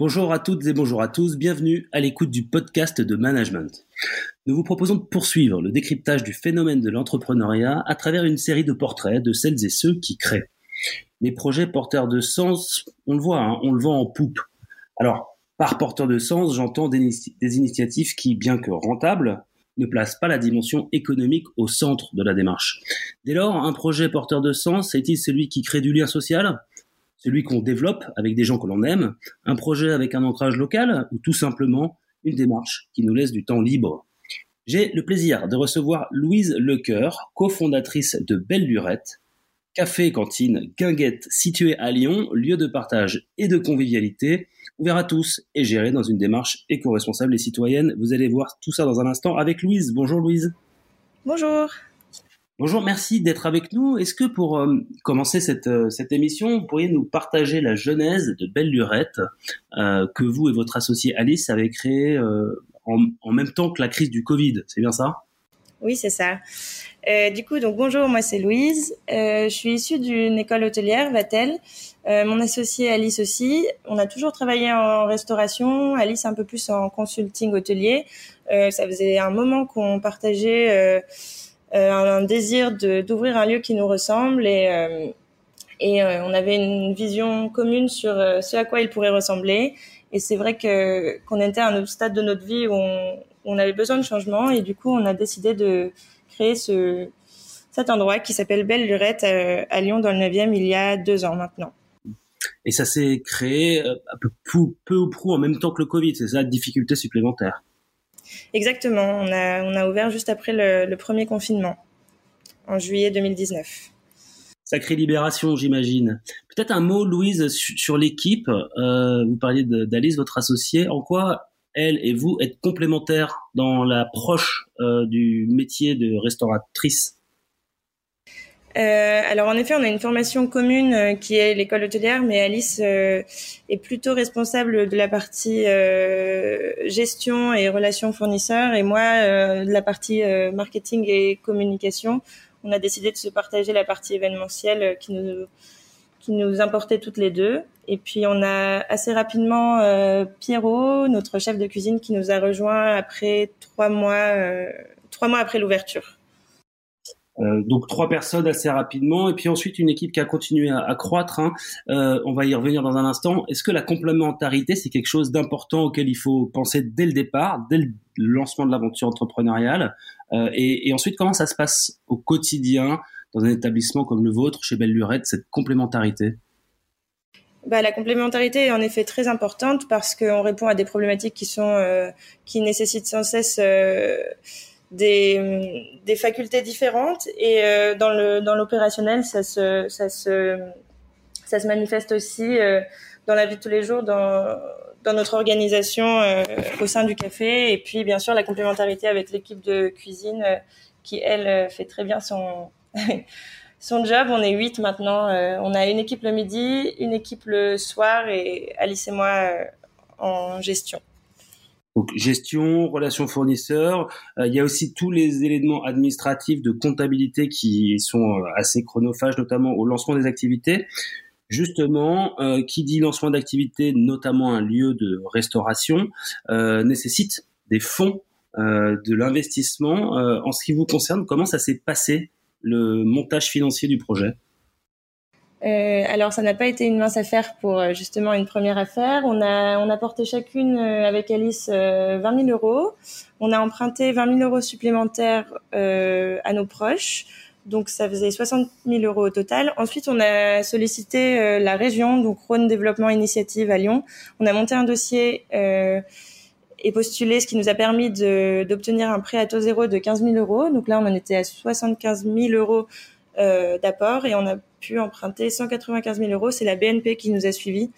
Bonjour à toutes et bonjour à tous, bienvenue à l'écoute du podcast de management. Nous vous proposons de poursuivre le décryptage du phénomène de l'entrepreneuriat à travers une série de portraits de celles et ceux qui créent. Les projets porteurs de sens, on le voit, hein, on le vend en poupe. Alors, par porteur de sens, j'entends des, des initiatives qui, bien que rentables, ne placent pas la dimension économique au centre de la démarche. Dès lors, un projet porteur de sens est-il celui qui crée du lien social? Celui qu'on développe avec des gens que l'on aime, un projet avec un ancrage local ou tout simplement une démarche qui nous laisse du temps libre. J'ai le plaisir de recevoir Louise Lecoeur, cofondatrice de Belle Lurette, café cantine Guinguette situé à Lyon, lieu de partage et de convivialité, ouvert à tous et géré dans une démarche éco-responsable et citoyenne. Vous allez voir tout ça dans un instant avec Louise. Bonjour Louise. Bonjour. Bonjour, merci d'être avec nous. Est-ce que pour euh, commencer cette, euh, cette émission, vous pourriez nous partager la genèse de Belle Lurette euh, que vous et votre associé Alice avez créé en, en, même temps que la crise du Covid? C'est bien ça? Oui, c'est ça. du coup, donc bonjour, moi c'est Louise. je suis issue d'une école hôtelière, Vatel. mon associé Alice aussi. On a toujours travaillé en restauration. Alice un peu plus en consulting hôtelier. ça faisait un moment qu'on partageait un désir d'ouvrir un lieu qui nous ressemble et euh, et euh, on avait une vision commune sur ce à quoi il pourrait ressembler. Et c'est vrai que qu'on était à un stade de notre vie où on, avait besoin de changement et du coup on a décidé de créer ce cet endroit qui s'appelle Belle Lurette à, Lyon dans le 9e il y a deux ans maintenant. Et ça s'est créé peu ou prou en même temps que le Covid, c'est ça, difficulté supplémentaire. Exactement. On a, on a ouvert juste après le, premier confinement, en juillet 2019. Sacrée libération, j'imagine. Peut-être un mot, Louise, sur l'équipe. Euh, vous parliez d'Alice, votre associée. En quoi elle et vous êtes complémentaires dans l'approche euh, du métier de restauratrice? Euh, alors en effet, on a une formation commune euh, qui est l'école hôtelière, mais Alice euh, est plutôt responsable de la partie euh, gestion et relations fournisseurs, et moi de la partie marketing et communication. On a décidé de se partager la partie événementielle qui nous qui nous importait toutes les deux. Et puis on a assez rapidement Pierrot, notre chef de cuisine, qui nous a rejoint après trois mois trois mois après l'ouverture. Euh, donc trois personnes assez rapidement, et puis ensuite une équipe qui a continué à, croître. Hein. Euh, on va y revenir dans un instant. Est-ce que la complémentarité, c'est quelque chose d'important auquel il faut penser dès le départ, dès le lancement de l'aventure entrepreneuriale? Euh, et, et, ensuite, comment ça se passe au quotidien dans un établissement comme le vôtre, chez Belle Lurette, cette complémentarité? Bah, la complémentarité est en effet très importante parce qu'on répond à des problématiques qui sont euh, qui nécessitent sans cesse euh, des, des facultés différentes et euh, dans le dans l'opérationnel ça se ça se ça se manifeste aussi euh, dans la vie de tous les jours dans dans notre organisation euh, au sein du café. Et puis bien sûr la complémentarité avec l'équipe de cuisine qui elle fait très bien son son job. On est huit maintenant on a une équipe le midi une équipe le soir et Alice et moi en gestion donc gestion, relations fournisseurs. Euh, il y a aussi tous les éléments administratifs de comptabilité qui sont euh, assez chronophages, notamment au lancement des activités. Justement, euh, qui dit lancement d'activité, notamment un lieu de restauration, nécessite des fonds, de l'investissement. en ce qui vous concerne, comment ça s'est passé le montage financier du projet? Euh, alors, ça n'a pas été une mince affaire pour euh, justement une première affaire. On a, on a porté chacune euh, avec Alice 20 000 euros. On a emprunté 20 000 euros supplémentaires à nos proches. Donc, ça faisait 60 000 euros au total. Ensuite, on a sollicité la région, donc Rhône Développement Initiative à Lyon. On a monté un dossier et postulé, ce qui nous a permis d'obtenir un prêt à taux zéro de 15 000 euros. Donc là, on en était à 75 000 euros d'apport et on a pu emprunter 195 000 euros. C'est la BNP qui nous a suivis.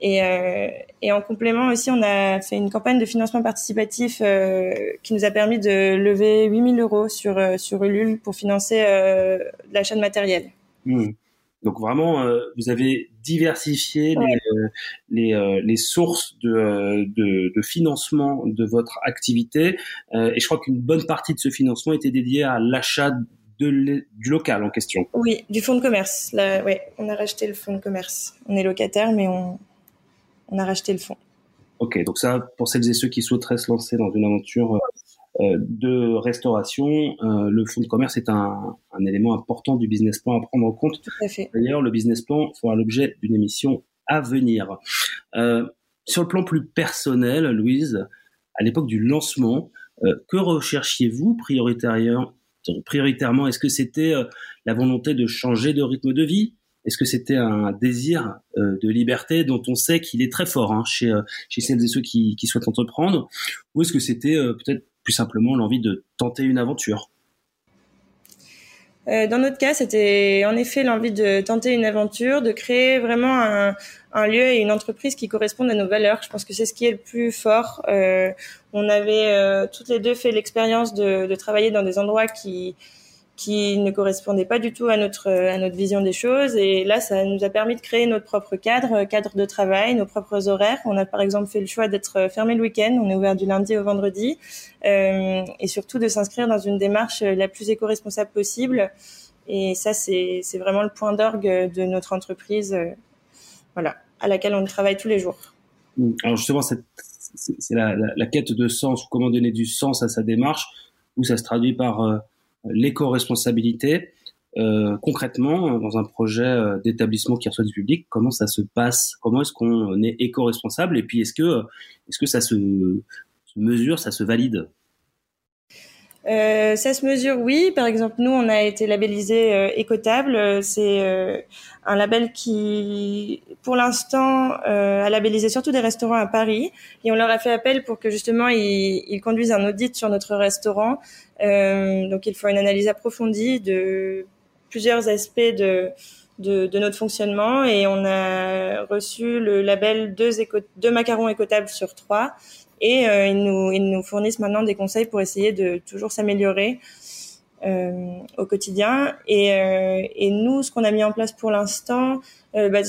Et, euh, et, en complément aussi, on a fait une campagne de financement participatif euh, qui nous a permis de lever 8000 euros sur, euh, sur Ulule pour financer euh, l'achat de matériel. Mmh. Donc vraiment, vous avez diversifié les, les, les, sources de, de, de, financement de votre activité. et je crois qu'une bonne partie de ce financement était dédiée à l'achat de du local en question. Oui, du fonds de commerce. Là, ouais, on a racheté le fonds de commerce. On est locataire, mais on, on a racheté le fonds. Ok, donc ça, pour celles et ceux qui souhaiteraient se lancer dans une aventure euh, de restauration, euh, le fonds de commerce est un, un, élément important du business plan à prendre en compte. Tout à fait. D'ailleurs, le business plan fera l'objet d'une émission à venir. Euh, sur le plan plus personnel, Louise, à l'époque du lancement, que recherchiez-vous prioritairement Prioritairement, est-ce que c'était euh, la volonté de changer de rythme de vie? Est-ce que c'était un désir euh, de liberté dont on sait qu'il est très fort hein, chez, euh, chez celles et ceux qui, qui souhaitent entreprendre? Ou est-ce que c'était peut-être plus simplement l'envie de tenter une aventure? Dans notre cas, c'était en effet l'envie de tenter une aventure, de créer vraiment un, un, lieu et une entreprise qui correspondent à nos valeurs. Je pense que c'est ce qui est le plus fort. Euh, on avait euh, toutes les deux fait l'expérience de, de, travailler dans des endroits qui qui ne correspondait pas du tout à notre à notre vision des choses. Et là ça nous a permis de créer notre propre cadre cadre de travail nos propres horaires. On a par exemple fait le choix d'être fermé le week-end. On est ouvert du lundi au vendredi. Euh, et surtout de s'inscrire dans une démarche la plus éco-responsable possible. Et ça c'est c'est vraiment le point d'orgue de notre entreprise euh, voilà à laquelle on travaille tous les jours. Alors justement c'est la, quête de sens comment donner du sens à sa démarche où ça se traduit par euh, l'éco-responsabilité. Euh, concrètement, dans un projet euh, d'établissement qui reçoit du public, comment ça se passe? Comment est-ce qu'on est éco-responsable? Et puis, est-ce que, est-ce que ça se mesure, ça se valide? Euh, ça se mesure, oui. Par exemple, nous, on a été labellisé euh, Écotable. C'est euh, un label qui, pour l'instant, euh, a labellisé surtout des restaurants à Paris. Et on leur a fait appel pour que justement ils, ils conduisent un audit sur notre restaurant. Euh, donc, il faut une analyse approfondie de plusieurs aspects de, de, de, notre fonctionnement. Et on a reçu le label deux, éco deux macarons écotables sur trois et euh, ils, nous, ils nous fournissent maintenant des conseils pour essayer de toujours s'améliorer euh, au quotidien. Et, euh, et, nous, ce qu'on a mis en place pour l'instant, euh, bah,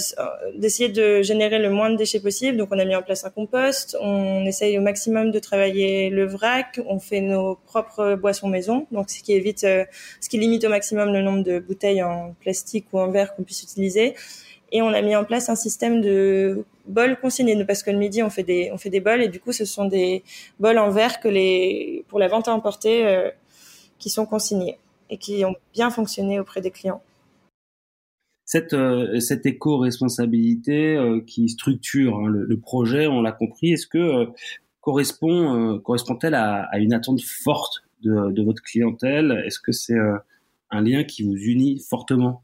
d'essayer de générer le moins de déchets possible. Donc, on a mis en place un compost. On essaye au maximum de travailler le vrac. On fait nos propres boissons maison, donc ce qui évite, euh, ce qui limite au maximum le nombre de bouteilles en plastique ou en verre qu'on puisse utiliser. Et on a mis en place un système de bols consignés. Parce que le midi on fait des on fait des bols. Et du coup ce sont des bols en verre que les pour la vente à emporter euh, qui sont consignés et qui ont bien fonctionné auprès des clients. Cette, euh, cette éco-responsabilité euh, qui structure hein, le, projet, on l'a compris, est-ce que correspond correspond-elle à, à, une attente forte de, de votre clientèle? Est-ce que c'est un lien qui vous unit fortement?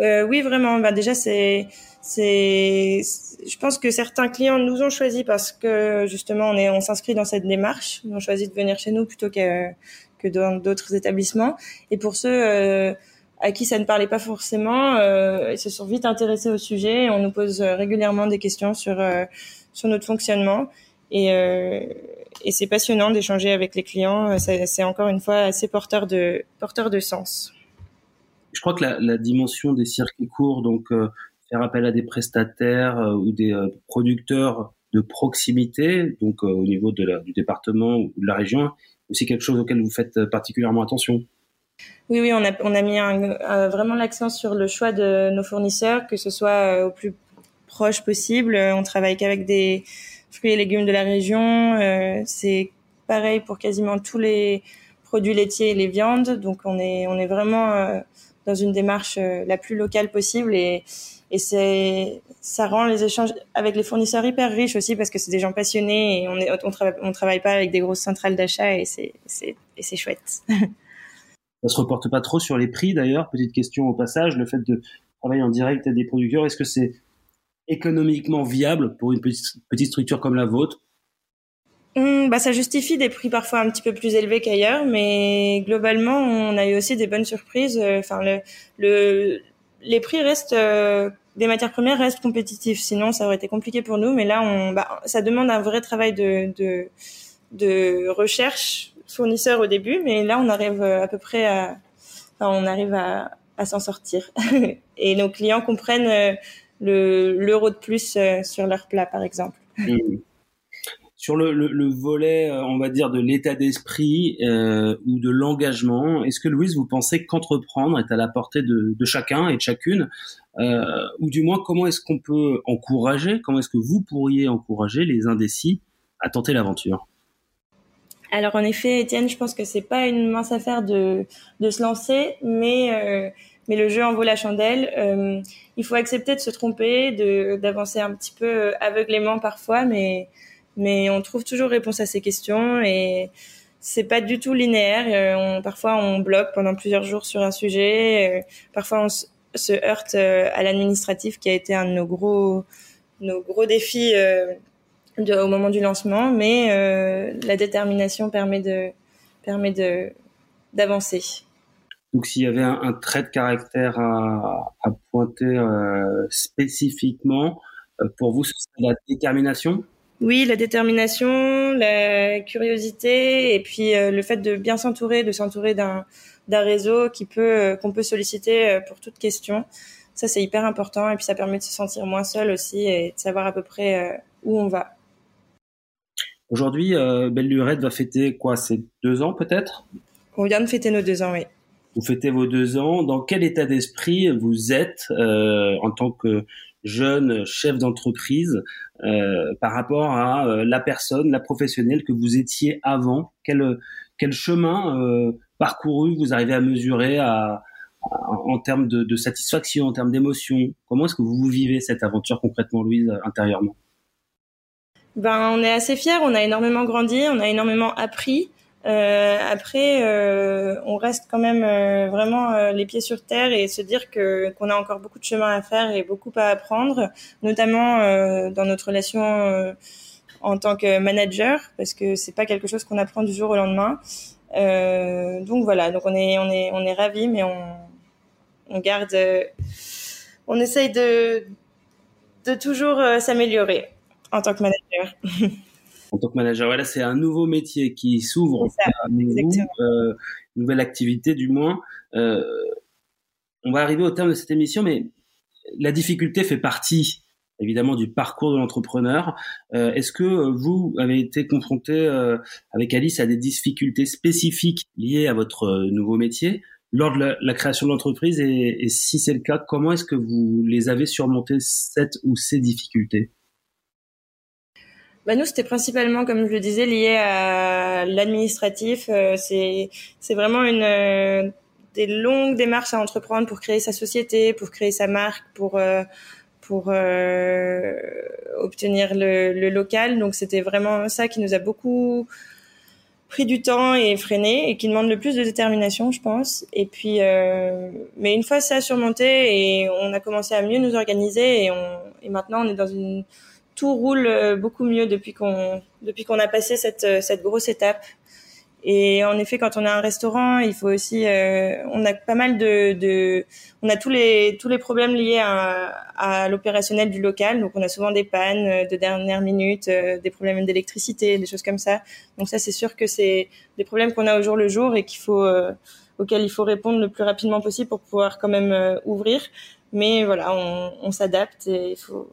Euh, oui, vraiment. Bah, déjà, c'est, c'est, je pense que certains clients nous ont choisis parce que justement, on est, on s'inscrit dans cette démarche. Ils ont choisi de venir chez nous plutôt que que dans d'autres établissements. Et pour ceux euh, à qui ça ne parlait pas forcément, euh, ils se sont vite intéressés au sujet. Et on nous pose régulièrement des questions sur euh, sur notre fonctionnement. Et, euh, et c'est passionnant d'échanger avec les clients. C'est encore une fois assez porteur de porteur de sens je crois que la, dimension des circuits courts, donc euh, faire appel à des prestataires euh, ou des euh, producteurs de proximité, donc au niveau de la, du département ou de la région, aussi quelque chose auquel vous faites particulièrement attention. Oui, oui, on a, mis vraiment l'accent sur le choix de nos fournisseurs, que ce soit au plus proche possible. On travaille qu'avec des fruits et légumes de la région. C'est pareil pour quasiment tous les produits laitiers et les viandes. Donc on est, vraiment dans une démarche euh, la plus locale possible et, et c'est ça rend les échanges avec les fournisseurs hyper riches aussi parce que c'est des gens passionnés et on est on travaille on travaille pas avec des grosses centrales d'achat et c'est c'est et c'est chouette. ça se reporte pas trop sur les prix d'ailleurs. Petite question au passage, le fait de travailler en direct avec des producteurs, est-ce que c'est économiquement viable pour une petite, petite structure comme la vôtre? Mmh, bah, ça justifie des prix parfois un petit peu plus élevés qu'ailleurs, mais globalement, on a eu aussi des bonnes surprises. Enfin, le, le, les prix restent euh, des matières premières restent compétitifs. Sinon, ça aurait été compliqué pour nous. Mais là, on, bah, ça demande un vrai travail de, de, de recherche fournisseur au début. Mais là, on arrive à peu près à, on arrive à, à s'en sortir. et nos clients comprennent euh, le l'euro de plus euh, sur leur plat, par exemple. Mmh. Sur le, le, le, volet, euh, on va dire, de l'état d'esprit euh, ou de l'engagement, est-ce que Louise, vous pensez qu'entreprendre est à la portée de, chacun et de chacune euh, Ou du moins, comment est-ce qu'on peut encourager, comment est-ce que vous pourriez encourager les indécis à tenter l'aventure? Alors en effet, Étienne, je pense que c'est pas une mince affaire de, se lancer, mais le jeu en vaut la chandelle. Il faut accepter de se tromper, d'avancer un petit peu aveuglément parfois, mais mais on trouve toujours réponse à ces questions et c'est pas du tout linéaire. Euh, parfois, on bloque pendant plusieurs jours sur un sujet. Euh, parfois, on se heurte euh, à l'administratif qui a été un de nos gros, nos gros défis au moment du lancement. Mais la détermination permet de, permet de, d'avancer. Donc, s'il y avait un, un, trait de caractère à, à pointer spécifiquement, pour vous, ce serait la détermination? Oui, la détermination, la curiosité et puis euh, le fait de bien s'entourer, de s'entourer d'un d'un réseau qui peut euh, qu'on peut solliciter euh, pour toute question. Ça c'est hyper important et puis ça permet de se sentir moins seul aussi et de savoir à peu près où on va. Aujourd'hui, Belle Lurette va fêter quoi? C'est deux ans peut-être? On vient de fêter nos deux ans, oui. Vous fêtez vos deux ans. Dans quel état d'esprit vous êtes en tant que jeune chef d'entreprise euh, par rapport à euh, la personne, la professionnelle que vous étiez avant. Quel, quel chemin euh, parcouru vous arrivez à mesurer à, en termes de, de, satisfaction, en termes d'émotion? Comment est-ce que vous vivez cette aventure concrètement, Louise, intérieurement? Ben, on est assez fiers, on a énormément grandi, on a énormément appris. Euh, après, euh, on reste quand même euh, vraiment euh, les pieds sur terre et se dire que qu'on a encore beaucoup de chemin à faire et beaucoup à apprendre, notamment euh, dans notre relation en tant que manager, parce que c'est pas quelque chose qu'on apprend du jour au lendemain. donc voilà, donc on est on est on est ravis, mais on on garde, on essaye de de toujours s'améliorer en tant que manager. en tant que manager. Voilà, c'est un nouveau métier qui s'ouvre, euh, nouvelle activité du moins. Euh, on va arriver au terme de cette émission, mais la difficulté fait partie évidemment du parcours de l'entrepreneur. Euh, Est-ce que vous avez été confronté euh, avec Alice à des difficultés spécifiques liées à votre euh, nouveau métier lors de la, la création de l'entreprise et, et, si c'est le cas, comment est-ce que vous les avez surmontées cette ou ces difficultés? Bah nous, c'était principalement, comme je le disais, lié à l'administratif. Euh, c'est c'est vraiment une euh, des longues démarches à entreprendre pour créer sa société, pour créer sa marque, pour euh, pour obtenir le, le, local. Donc c'était vraiment ça qui nous a beaucoup pris du temps et freiné et qui demande le plus de détermination, je pense. Et puis, mais une fois ça surmonté et on a commencé à mieux nous organiser et, on, et maintenant on est dans une tout roule euh, beaucoup mieux depuis qu'on depuis qu'on a passé cette euh, cette grosse étape. Et en effet, quand on a un restaurant, il faut aussi, euh, on a pas mal de, de, on a tous les tous les problèmes liés à, à l'opérationnel du local. Donc, on a souvent des pannes de dernière minute, des problèmes d'électricité, des choses comme ça. Donc, ça, c'est sûr que c'est des problèmes qu'on a au jour le jour et qu'il faut, auxquels il faut répondre le plus rapidement possible pour pouvoir quand même ouvrir. Mais voilà, on, on s'adapte et il faut,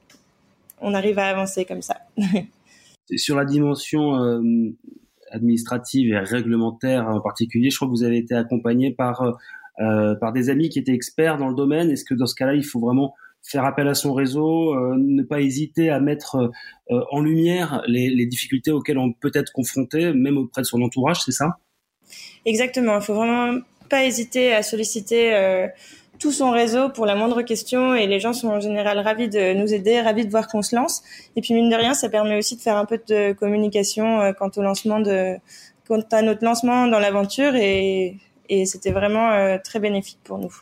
on arrive à avancer comme ça. Sur la dimension euh, administrative et réglementaire en particulier, je crois que vous avez été accompagné par euh, par des amis qui étaient experts dans le domaine. Est-ce que dans ce cas-là, il faut vraiment faire appel à son réseau, euh, ne pas hésiter à mettre en lumière les, les, difficultés auxquelles on peut être confronté, même auprès de son entourage, c'est ça? Exactement. Il faut vraiment pas hésiter à solliciter tout son réseau pour la moindre question et les gens sont en général ravis de nous aider, ravis de voir qu'on se lance. Et puis mine de rien, ça permet aussi de faire un peu de communication euh, quant au lancement de, quant à notre lancement dans l'aventure et, c'était vraiment euh, très bénéfique pour nous.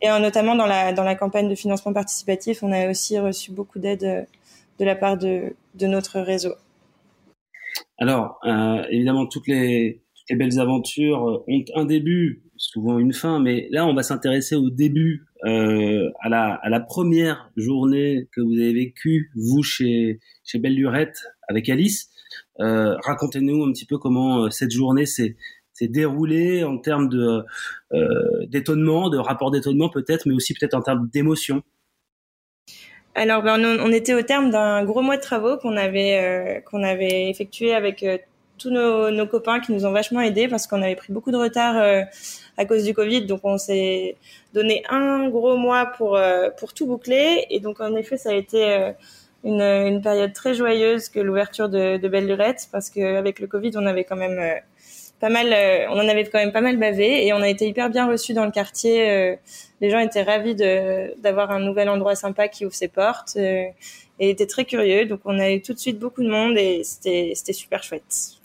Et euh, notamment dans la dans la campagne de financement participatif, on a aussi reçu beaucoup d'aide de la part de de notre réseau. Alors évidemment toutes les les belles aventures ont un début souvent une fin, mais là on va s'intéresser au début à la à la première journée que vous avez vécue vous chez chez Belle Lurette avec Alice. Racontez-nous un petit peu comment cette journée s'est déroulée en termes d'étonnement, de rapport d'étonnement peut-être, mais aussi peut-être en termes d'émotion. Alors, ben, on, était au terme d'un gros mois de travaux qu'on avait qu'on avait effectué avec tous nos, nos, copains qui nous ont vachement aidés parce qu'on avait pris beaucoup de retard euh, à cause du Covid. Donc on s'est donné un gros mois pour euh, pour tout boucler. Et donc en effet, ça a été euh, une, une, période très joyeuse que l'ouverture de, de Belle Lurette parce qu'avec le Covid, on avait quand même pas mal, on en avait quand même pas mal bavé et on a été hyper bien reçus dans le quartier. les gens étaient ravis d'avoir un nouvel endroit sympa qui ouvre ses portes et étaient très curieux. Donc on a eu tout de suite beaucoup de monde et c'était super chouette.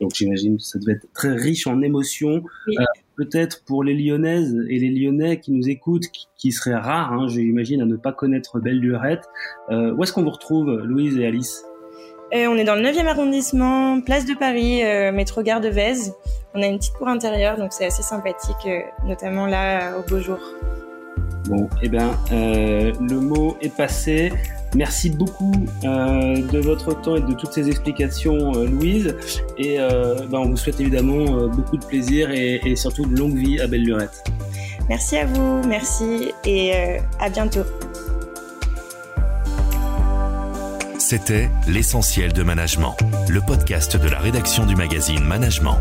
Donc j'imagine que ça devait être très riche en émotions. Euh, peut-être pour les Lyonnaises et les Lyonnais qui nous écoutent, qui, qui seraient rares, hein, j'imagine, à ne pas connaître Belle Lurette. Euh, où est-ce qu'on vous retrouve, Louise et Alice? Euh, On est dans le 9e arrondissement, place de Paris, métro Gare de Vèze. On a une petite cour intérieure, donc c'est assez sympathique, notamment là, au beau jour. Bon, eh bien, le mot est passé. Merci beaucoup euh, de votre temps et de toutes ces explications, euh, Louise. Et euh, ben, on vous souhaite évidemment beaucoup de plaisir et, et, surtout de longue vie à Belle Lurette. Merci à vous, merci et à bientôt. C'était L'essentiel de management, le podcast de la rédaction du magazine Management.